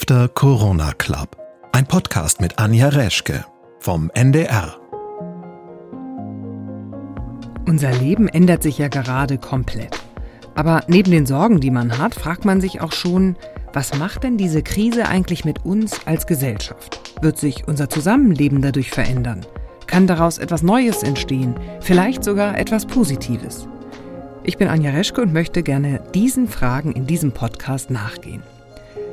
After Corona Club. Ein Podcast mit Anja Reschke vom NDR. Unser Leben ändert sich ja gerade komplett. Aber neben den Sorgen, die man hat, fragt man sich auch schon, was macht denn diese Krise eigentlich mit uns als Gesellschaft? Wird sich unser Zusammenleben dadurch verändern? Kann daraus etwas Neues entstehen? Vielleicht sogar etwas Positives? Ich bin Anja Reschke und möchte gerne diesen Fragen in diesem Podcast nachgehen.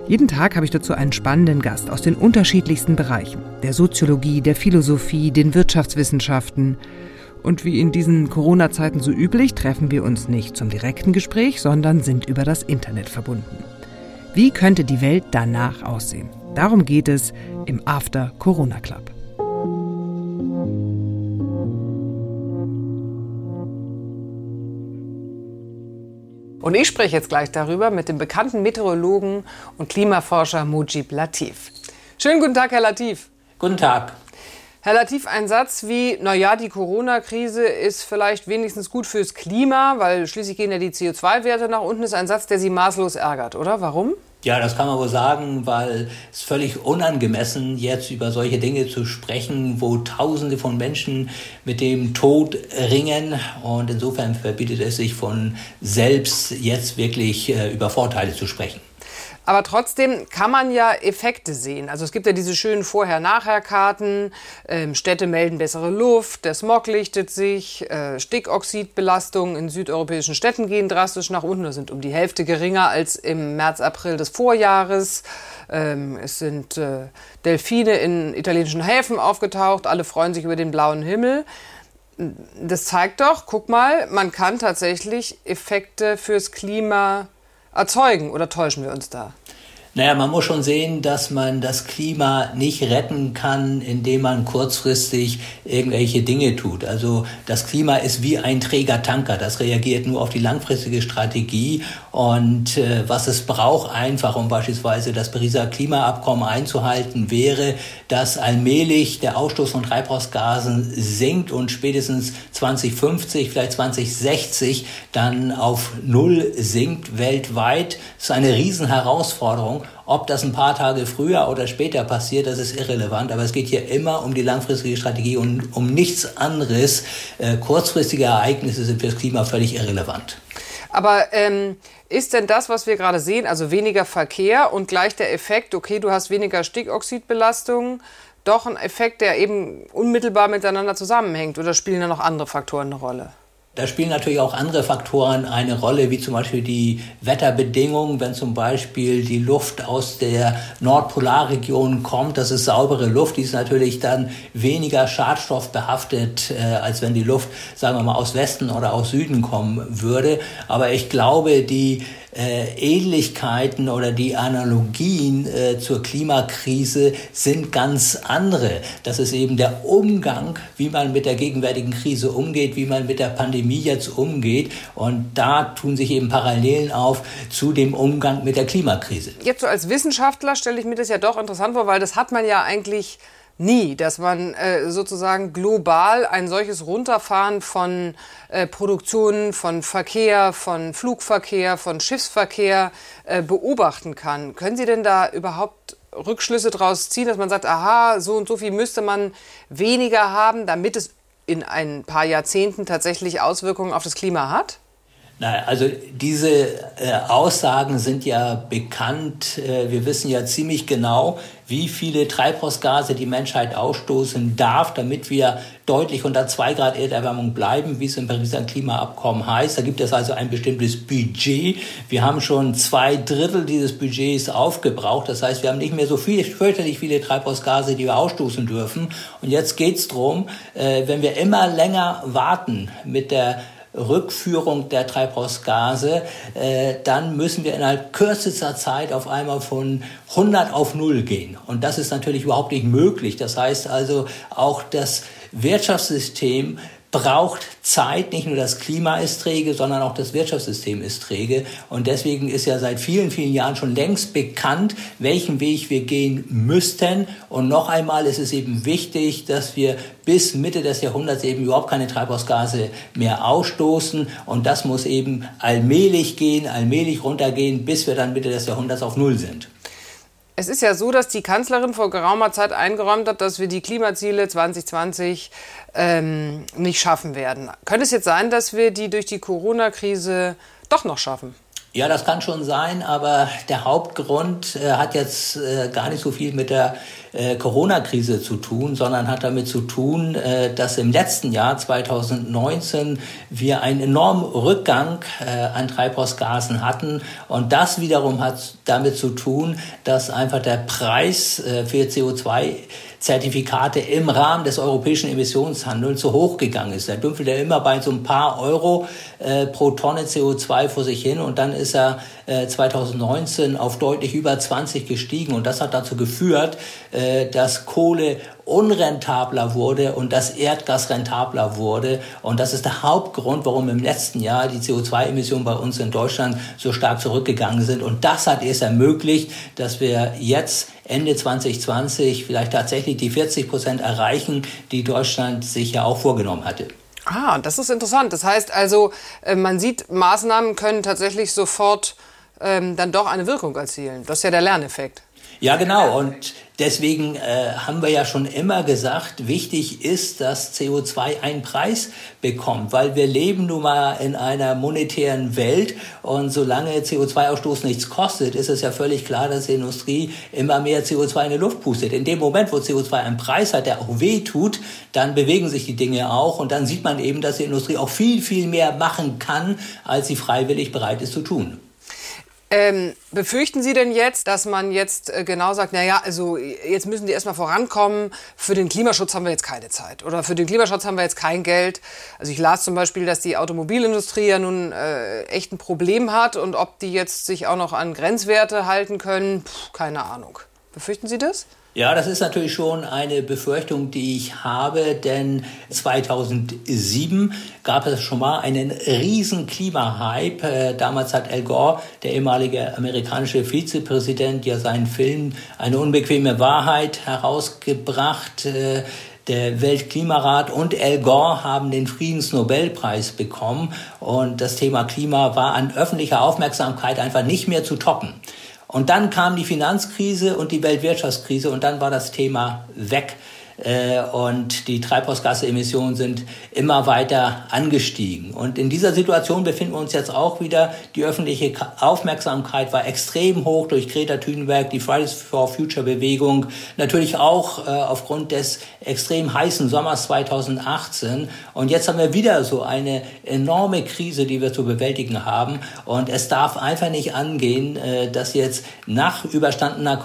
Jeden Tag habe ich dazu einen spannenden Gast aus den unterschiedlichsten Bereichen, der Soziologie, der Philosophie, den Wirtschaftswissenschaften. Und wie in diesen Corona-Zeiten so üblich, treffen wir uns nicht zum direkten Gespräch, sondern sind über das Internet verbunden. Wie könnte die Welt danach aussehen? Darum geht es im After Corona Club. Und ich spreche jetzt gleich darüber mit dem bekannten Meteorologen und Klimaforscher Mujib Latif. Schönen guten Tag, Herr Latif. Guten Tag. Herr Latif, ein Satz wie, naja, die Corona-Krise ist vielleicht wenigstens gut fürs Klima, weil schließlich gehen ja die CO2-Werte nach unten, ist ein Satz, der Sie maßlos ärgert, oder? Warum? Ja, das kann man wohl sagen, weil es völlig unangemessen jetzt über solche Dinge zu sprechen, wo Tausende von Menschen mit dem Tod ringen. Und insofern verbietet es sich von selbst jetzt wirklich äh, über Vorteile zu sprechen. Aber trotzdem kann man ja Effekte sehen. Also es gibt ja diese schönen Vorher-Nachher-Karten. Ähm, Städte melden bessere Luft, der Smog lichtet sich, äh, Stickoxidbelastungen in südeuropäischen Städten gehen drastisch nach unten. Das sind um die Hälfte geringer als im März, April des Vorjahres. Ähm, es sind äh, Delfine in italienischen Häfen aufgetaucht. Alle freuen sich über den blauen Himmel. Das zeigt doch, guck mal, man kann tatsächlich Effekte fürs Klima erzeugen oder täuschen wir uns da? Naja, man muss schon sehen, dass man das Klima nicht retten kann, indem man kurzfristig irgendwelche Dinge tut. Also das Klima ist wie ein träger Tanker. Das reagiert nur auf die langfristige Strategie. Und äh, was es braucht einfach, um beispielsweise das Pariser Klimaabkommen einzuhalten, wäre, dass allmählich der Ausstoß von Treibhausgasen sinkt und spätestens 2050, vielleicht 2060 dann auf Null sinkt weltweit. Das ist eine Riesenherausforderung. Ob das ein paar Tage früher oder später passiert, das ist irrelevant. Aber es geht hier immer um die langfristige Strategie und um nichts anderes. Äh, kurzfristige Ereignisse sind für das Klima völlig irrelevant. Aber ähm, ist denn das, was wir gerade sehen, also weniger Verkehr und gleich der Effekt, okay, du hast weniger Stickoxidbelastung, doch ein Effekt, der eben unmittelbar miteinander zusammenhängt? Oder spielen da noch andere Faktoren eine Rolle? Da spielen natürlich auch andere Faktoren eine Rolle, wie zum Beispiel die Wetterbedingungen. Wenn zum Beispiel die Luft aus der Nordpolarregion kommt, das ist saubere Luft, die ist natürlich dann weniger schadstoffbehaftet, äh, als wenn die Luft, sagen wir mal, aus Westen oder aus Süden kommen würde. Aber ich glaube, die Ähnlichkeiten oder die Analogien äh, zur Klimakrise sind ganz andere. Das ist eben der Umgang, wie man mit der gegenwärtigen Krise umgeht, wie man mit der Pandemie jetzt umgeht. Und da tun sich eben Parallelen auf zu dem Umgang mit der Klimakrise. Jetzt so als Wissenschaftler stelle ich mir das ja doch interessant vor, weil das hat man ja eigentlich nie, dass man äh, sozusagen global ein solches Runterfahren von äh, Produktionen, von Verkehr, von Flugverkehr, von Schiffsverkehr äh, beobachten kann. Können Sie denn da überhaupt Rückschlüsse daraus ziehen, dass man sagt, aha, so und so viel müsste man weniger haben, damit es in ein paar Jahrzehnten tatsächlich Auswirkungen auf das Klima hat? Nein, also diese äh, Aussagen sind ja bekannt. Äh, wir wissen ja ziemlich genau, wie viele Treibhausgase die Menschheit ausstoßen darf, damit wir deutlich unter zwei Grad Erderwärmung bleiben, wie es im Pariser Klimaabkommen heißt. Da gibt es also ein bestimmtes Budget. Wir haben schon zwei Drittel dieses Budgets aufgebraucht. Das heißt, wir haben nicht mehr so viel, fürchterlich viele Treibhausgase, die wir ausstoßen dürfen. Und jetzt geht's drum, äh, wenn wir immer länger warten mit der Rückführung der Treibhausgase, äh, dann müssen wir innerhalb kürzester Zeit auf einmal von 100 auf 0 gehen. Und das ist natürlich überhaupt nicht möglich. Das heißt also, auch das Wirtschaftssystem braucht Zeit. Nicht nur das Klima ist träge, sondern auch das Wirtschaftssystem ist träge. Und deswegen ist ja seit vielen, vielen Jahren schon längst bekannt, welchen Weg wir gehen müssten. Und noch einmal ist es eben wichtig, dass wir bis Mitte des Jahrhunderts eben überhaupt keine Treibhausgase mehr ausstoßen. Und das muss eben allmählich gehen, allmählich runtergehen, bis wir dann Mitte des Jahrhunderts auf Null sind. Es ist ja so, dass die Kanzlerin vor geraumer Zeit eingeräumt hat, dass wir die Klimaziele 2020 ähm, nicht schaffen werden. Könnte es jetzt sein, dass wir die durch die Corona-Krise doch noch schaffen? Ja, das kann schon sein, aber der Hauptgrund äh, hat jetzt äh, gar nicht so viel mit der äh, Corona-Krise zu tun, sondern hat damit zu tun, äh, dass im letzten Jahr 2019 wir einen enormen Rückgang äh, an Treibhausgasen hatten und das wiederum hat damit zu tun, dass einfach der Preis äh, für CO2 Zertifikate im Rahmen des europäischen Emissionshandels so hoch gegangen ist. Da dümpelt er immer bei so ein paar Euro äh, pro Tonne CO2 vor sich hin und dann ist er 2019 auf deutlich über 20 gestiegen und das hat dazu geführt, äh, dass Kohle unrentabler wurde und das Erdgas rentabler wurde. Und das ist der Hauptgrund, warum im letzten Jahr die CO2-Emissionen bei uns in Deutschland so stark zurückgegangen sind. Und das hat es ermöglicht, dass wir jetzt Ende 2020 vielleicht tatsächlich die 40 Prozent erreichen, die Deutschland sich ja auch vorgenommen hatte. Ah, das ist interessant. Das heißt also, äh, man sieht, Maßnahmen können tatsächlich sofort ähm, dann doch eine Wirkung erzielen. Das ist ja der Lerneffekt. Ja, genau. Und deswegen äh, haben wir ja schon immer gesagt, wichtig ist, dass CO2 einen Preis bekommt, weil wir leben nun mal in einer monetären Welt und solange CO2-Ausstoß nichts kostet, ist es ja völlig klar, dass die Industrie immer mehr CO2 in die Luft pustet. In dem Moment, wo CO2 einen Preis hat, der auch weh tut, dann bewegen sich die Dinge auch und dann sieht man eben, dass die Industrie auch viel, viel mehr machen kann, als sie freiwillig bereit ist zu tun. Ähm, befürchten Sie denn jetzt, dass man jetzt äh, genau sagt, naja, also jetzt müssen die erstmal vorankommen, für den Klimaschutz haben wir jetzt keine Zeit oder für den Klimaschutz haben wir jetzt kein Geld. Also ich las zum Beispiel, dass die Automobilindustrie ja nun äh, echt ein Problem hat und ob die jetzt sich auch noch an Grenzwerte halten können, Puh, keine Ahnung. Befürchten Sie das? Ja, das ist natürlich schon eine Befürchtung, die ich habe, denn 2007 gab es schon mal einen riesen Klimahype. Äh, damals hat Al Gore, der ehemalige amerikanische Vizepräsident, ja seinen Film Eine unbequeme Wahrheit herausgebracht. Äh, der Weltklimarat und Al Gore haben den Friedensnobelpreis bekommen und das Thema Klima war an öffentlicher Aufmerksamkeit einfach nicht mehr zu toppen. Und dann kam die Finanzkrise und die Weltwirtschaftskrise und dann war das Thema weg. Äh, und die Treibhausgasemissionen sind immer weiter angestiegen. Und in dieser Situation befinden wir uns jetzt auch wieder. Die öffentliche Aufmerksamkeit war extrem hoch durch Greta Thunberg, die Fridays for Future Bewegung, natürlich auch äh, aufgrund des extrem heißen Sommers 2018. Und jetzt haben wir wieder so eine enorme Krise, die wir zu bewältigen haben. Und es darf einfach nicht angehen, äh, dass jetzt nach überstandener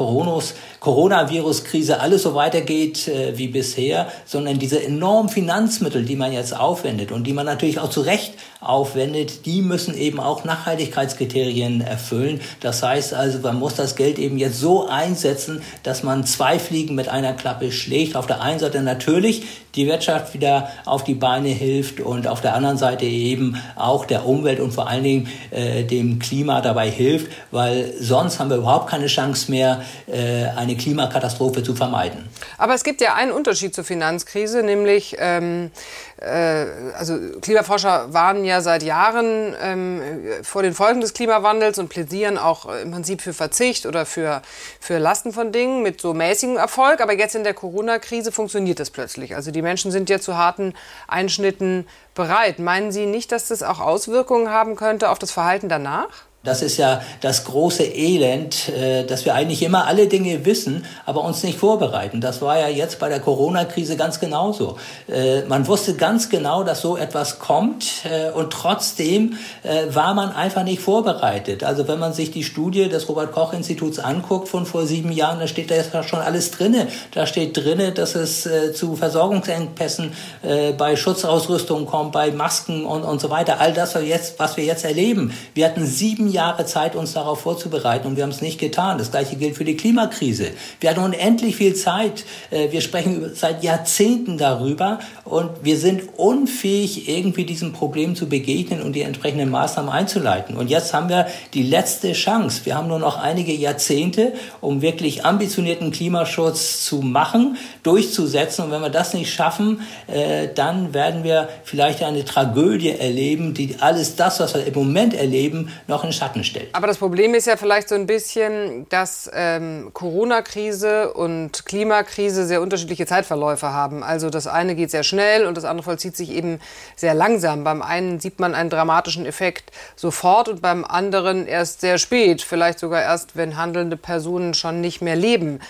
Coronavirus-Krise alles so weitergeht wie bisher, sondern diese enormen Finanzmittel, die man jetzt aufwendet und die man natürlich auch zu Recht aufwendet, die müssen eben auch Nachhaltigkeitskriterien erfüllen. Das heißt also, man muss das Geld eben jetzt so einsetzen, dass man zwei Fliegen mit einer Klappe schlägt. Auf der einen Seite natürlich die Wirtschaft wieder auf die Beine hilft und auf der anderen Seite eben auch der Umwelt und vor allen Dingen äh, dem Klima dabei hilft, weil sonst haben wir überhaupt keine Chance mehr, äh, eine Klimakatastrophe zu vermeiden. Aber es gibt ja einen Unterschied zur Finanzkrise, nämlich ähm, äh, also Klimaforscher warnen ja seit Jahren ähm, vor den Folgen des Klimawandels und plädieren auch im Prinzip für Verzicht oder für, für Lasten von Dingen mit so mäßigem Erfolg. Aber jetzt in der Corona-Krise funktioniert das plötzlich. Also die Menschen sind ja zu harten Einschnitten bereit. Meinen Sie nicht, dass das auch Auswirkungen haben könnte auf das Verhalten danach? Das ist ja das große Elend, äh, dass wir eigentlich immer alle Dinge wissen, aber uns nicht vorbereiten. Das war ja jetzt bei der Corona-Krise ganz genauso. Äh, man wusste ganz genau, dass so etwas kommt äh, und trotzdem war man einfach nicht vorbereitet. Also wenn man sich die Studie des Robert-Koch-Instituts anguckt von vor sieben Jahren, da steht da jetzt schon alles drinne. Da steht drinne, dass es zu Versorgungsengpässen bei Schutzausrüstung kommt, bei Masken und, und so weiter. All das, was wir jetzt, was wir jetzt erleben. Wir hatten sieben Jahre Zeit, uns darauf vorzubereiten und wir haben es nicht getan. Das gleiche gilt für die Klimakrise. Wir hatten unendlich viel Zeit. Äh, wir sprechen seit Jahrzehnten darüber und wir sind unfähig, irgendwie diesem Problem zu begegnen und die entsprechenden Maßnahmen einzuleiten. Und jetzt haben wir die letzte Chance. Wir haben nur noch einige Jahrzehnte, um wirklich ambitionierten Klimaschutz zu machen, durchzusetzen. Und wenn wir das nicht schaffen, äh, dann werden wir vielleicht eine Tragödie erleben, die alles das, was wir im Moment erleben, noch in Schatten stellt. Aber das Problem ist ja vielleicht so ein bisschen, dass ähm, Corona-Krise und Klimakrise sehr unterschiedliche Zeitverläufe haben. Also das eine geht sehr schnell und das andere vollzieht sich eben sehr langsam. Beim einen sieht man einen dramatischen Effekt sofort und beim anderen erst sehr spät, vielleicht sogar erst, wenn handelnde Personen schon nicht mehr leben.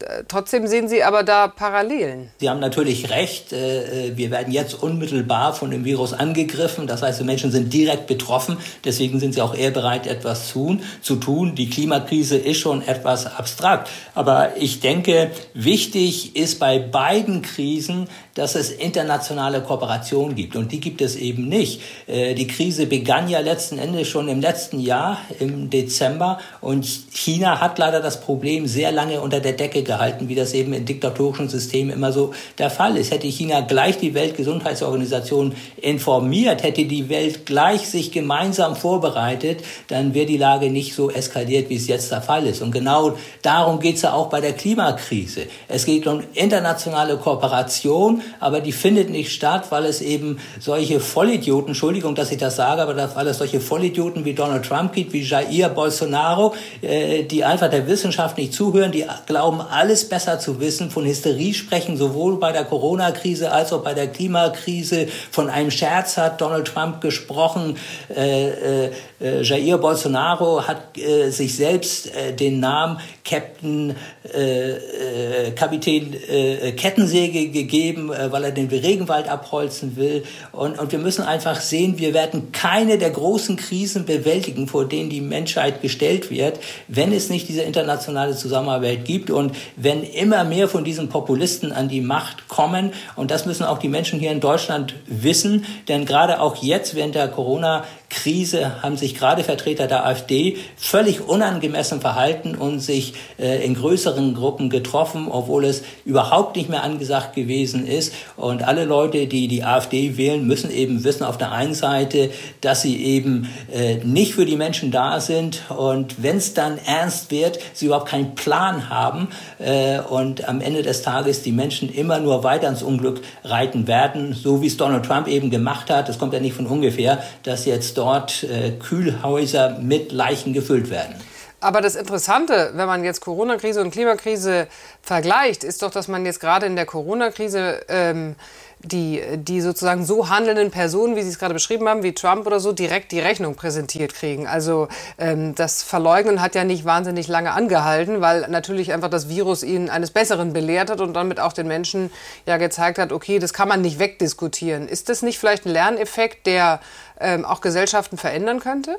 Äh, trotzdem sehen Sie aber da Parallelen. Sie haben natürlich recht. Äh, äh, wir werden jetzt unmittelbar von dem Virus angegriffen. Das heißt, die Menschen sind direkt betroffen. Deswegen sind sie auch eher bereit, etwas zu tun. Die Klimakrise ist schon etwas abstrakt. Aber ich denke, wichtig ist bei beiden Krisen, dass es internationale Kooperation gibt. Und die gibt es eben nicht. Die Krise begann ja letzten Endes schon im letzten Jahr, im Dezember. Und China hat leider das Problem sehr lange unter der Decke gehalten, wie das eben in diktatorischen Systemen immer so der Fall ist. Hätte China gleich die Weltgesundheitsorganisation informiert, hätte die Welt gleich sich gemeinsam vorbereitet, dann wäre die Lage nicht so eskaliert, wie es jetzt der Fall ist. Und genau darum geht es ja auch bei der Klimakrise. Es geht um internationale Kooperation, aber die findet nicht statt, weil es eben solche Vollidioten, Entschuldigung, dass ich das sage, aber weil es solche Vollidioten wie Donald Trump gibt, wie Jair Bolsonaro, äh, die einfach der Wissenschaft nicht zuhören, die glauben, alles besser zu wissen, von Hysterie sprechen, sowohl bei der Corona-Krise als auch bei der Klimakrise. Von einem Scherz hat Donald Trump gesprochen. Äh, äh, äh Jair Bolsonaro hat äh, sich selbst äh, den Namen Captain äh, äh, Kapitän äh, Kettensäge gegeben, äh, weil er den Regenwald abholzen will. Und, und wir müssen einfach sehen, wir werden keine der großen Krisen bewältigen, vor denen die Menschheit gestellt wird, wenn es nicht diese internationale Zusammenarbeit gibt und wenn immer mehr von diesen Populisten an die Macht kommen. Und das müssen auch die Menschen hier in Deutschland wissen, denn gerade auch jetzt während der Corona Krise haben sich gerade Vertreter der AfD völlig unangemessen verhalten und sich äh, in größeren Gruppen getroffen, obwohl es überhaupt nicht mehr angesagt gewesen ist. Und alle Leute, die die AfD wählen, müssen eben wissen auf der einen Seite, dass sie eben äh, nicht für die Menschen da sind und wenn es dann ernst wird, sie überhaupt keinen Plan haben äh, und am Ende des Tages die Menschen immer nur weiter ins Unglück reiten werden, so wie es Donald Trump eben gemacht hat. Das kommt ja nicht von ungefähr, dass jetzt dort äh, Kühlhäuser mit Leichen gefüllt werden. Aber das Interessante, wenn man jetzt Corona-Krise und Klimakrise vergleicht, ist doch, dass man jetzt gerade in der Corona-Krise ähm, die, die sozusagen so handelnden Personen, wie Sie es gerade beschrieben haben, wie Trump oder so, direkt die Rechnung präsentiert kriegen. Also ähm, das Verleugnen hat ja nicht wahnsinnig lange angehalten, weil natürlich einfach das Virus ihnen eines Besseren belehrt hat und damit auch den Menschen ja gezeigt hat, okay, das kann man nicht wegdiskutieren. Ist das nicht vielleicht ein Lerneffekt, der ähm, auch Gesellschaften verändern könnte?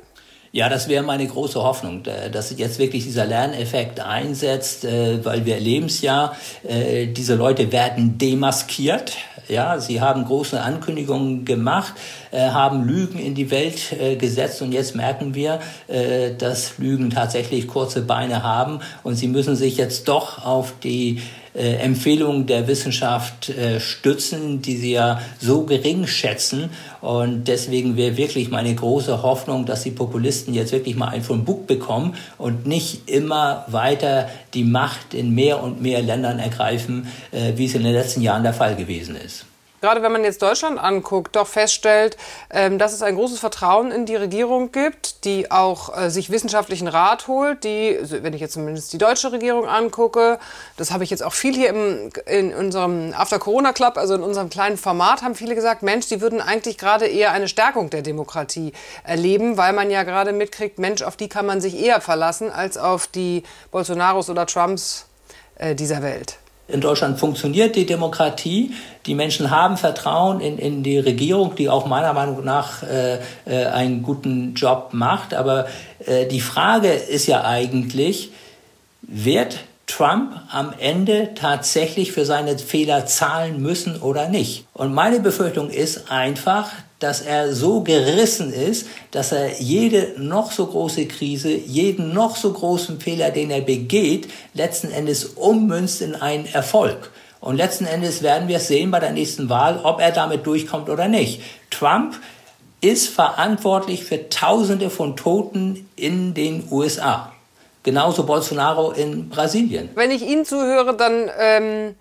Ja, das wäre meine große Hoffnung, äh, dass jetzt wirklich dieser Lerneffekt einsetzt, äh, weil wir erleben es ja, äh, diese Leute werden demaskiert. Ja, sie haben große Ankündigungen gemacht, haben Lügen in die Welt gesetzt und jetzt merken wir, dass Lügen tatsächlich kurze Beine haben und sie müssen sich jetzt doch auf die äh, Empfehlungen der Wissenschaft äh, stützen, die sie ja so gering schätzen. Und deswegen wäre wirklich meine große Hoffnung, dass die Populisten jetzt wirklich mal einen von Bug bekommen und nicht immer weiter die Macht in mehr und mehr Ländern ergreifen, äh, wie es in den letzten Jahren der Fall gewesen ist gerade wenn man jetzt Deutschland anguckt, doch feststellt, ähm, dass es ein großes Vertrauen in die Regierung gibt, die auch äh, sich wissenschaftlichen Rat holt, die, wenn ich jetzt zumindest die deutsche Regierung angucke, das habe ich jetzt auch viel hier im, in unserem After Corona Club, also in unserem kleinen Format, haben viele gesagt, Mensch, die würden eigentlich gerade eher eine Stärkung der Demokratie erleben, weil man ja gerade mitkriegt, Mensch, auf die kann man sich eher verlassen als auf die Bolsonaros oder Trumps äh, dieser Welt. In Deutschland funktioniert die Demokratie. Die Menschen haben Vertrauen in, in die Regierung, die auch meiner Meinung nach äh, äh, einen guten Job macht. Aber äh, die Frage ist ja eigentlich, wird Trump am Ende tatsächlich für seine Fehler zahlen müssen oder nicht? Und meine Befürchtung ist einfach, dass er so gerissen ist, dass er jede noch so große Krise, jeden noch so großen Fehler, den er begeht, letzten Endes ummünzt in einen Erfolg. Und letzten Endes werden wir es sehen bei der nächsten Wahl, ob er damit durchkommt oder nicht. Trump ist verantwortlich für Tausende von Toten in den USA. Genauso Bolsonaro in Brasilien. Wenn ich Ihnen zuhöre, dann ähm,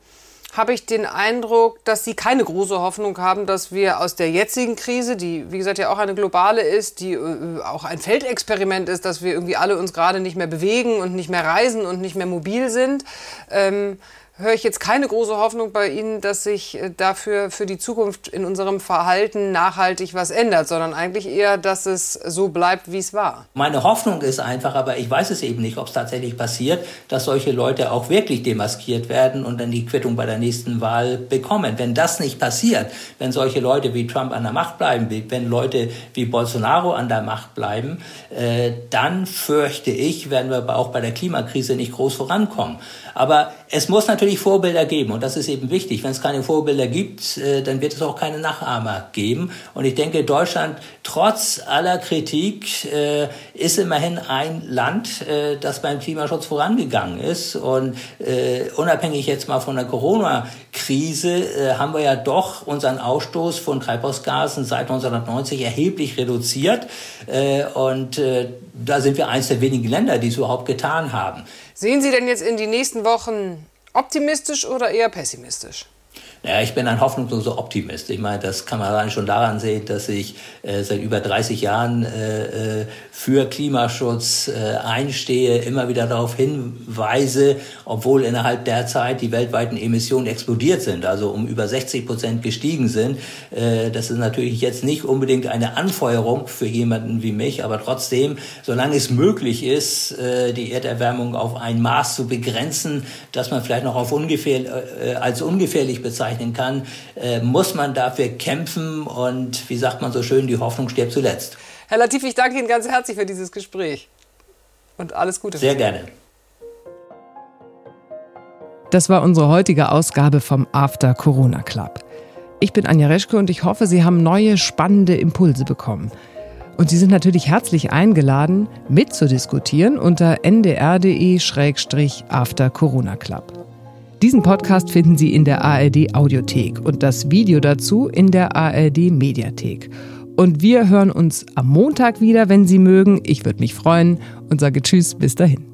habe ich den Eindruck, dass Sie keine große Hoffnung haben, dass wir aus der jetzigen Krise, die wie gesagt ja auch eine globale ist, die äh, auch ein Feldexperiment ist, dass wir irgendwie alle uns gerade nicht mehr bewegen und nicht mehr reisen und nicht mehr mobil sind, ähm, höre ich jetzt keine große Hoffnung bei Ihnen, dass sich äh, dafür für die Zukunft in unserem Verhalten nachhaltig was ändert, sondern eigentlich eher, dass es so bleibt, wie es war. Meine Hoffnung ist einfach, aber ich weiß es eben nicht, ob es tatsächlich passiert, dass solche Leute auch wirklich demaskiert werden und dann die Quittung bei der nächsten Wahl bekommen. Wenn das nicht passiert, wenn solche Leute wie Trump an der Macht bleiben, wenn Leute wie Bolsonaro an der Macht bleiben, äh, dann fürchte ich, werden wir auch bei der Klimakrise nicht groß vorankommen. Aber es muss natürlich Vorbilder geben und das ist eben wichtig. Wenn es keine Vorbilder gibt, äh, dann wird es auch keine Nachahmer geben. Und ich denke, Deutschland, trotz aller Kritik, äh, ist immerhin ein Land, äh, das beim Klimaschutz vorangegangen ist. Und unabhängig jetzt mal von der Corona-Krise haben wir ja doch unseren Ausstoß von Treibhausgasen seit 1990 erheblich reduziert. Und da sind wir eines der wenigen Länder, die es überhaupt getan haben. Sehen Sie denn jetzt in die nächsten Wochen optimistisch oder eher pessimistisch? Ja, ich bin ein hoffnungsloser Optimist. Ich meine, das kann man allein schon daran sehen, dass ich äh, seit über 30 Jahren äh, äh, für Klimaschutz äh, einstehe, immer wieder darauf hinweise, obwohl innerhalb der Zeit die weltweiten Emissionen explodiert sind, also um über 60 Prozent gestiegen sind. Äh, das ist natürlich jetzt nicht unbedingt eine Anfeuerung für jemanden wie mich, aber trotzdem, solange es möglich ist, äh, die Erderwärmung auf ein Maß zu begrenzen, dass man vielleicht noch auf ungefähr, äh, als ungefährlich bezeichnet, bezeichnen kann, äh, muss man dafür kämpfen und wie sagt man so schön, die Hoffnung stirbt zuletzt. Herr Latif, ich danke Ihnen ganz herzlich für dieses Gespräch und alles Gute. Sehr gerne. Das war unsere heutige Ausgabe vom After Corona Club. Ich bin Anja Reschke und ich hoffe, Sie haben neue spannende Impulse bekommen. Und Sie sind natürlich herzlich eingeladen, mitzudiskutieren unter ndr.de-after Corona Club. Diesen Podcast finden Sie in der ARD Audiothek und das Video dazu in der ARD Mediathek. Und wir hören uns am Montag wieder, wenn Sie mögen. Ich würde mich freuen und sage Tschüss, bis dahin.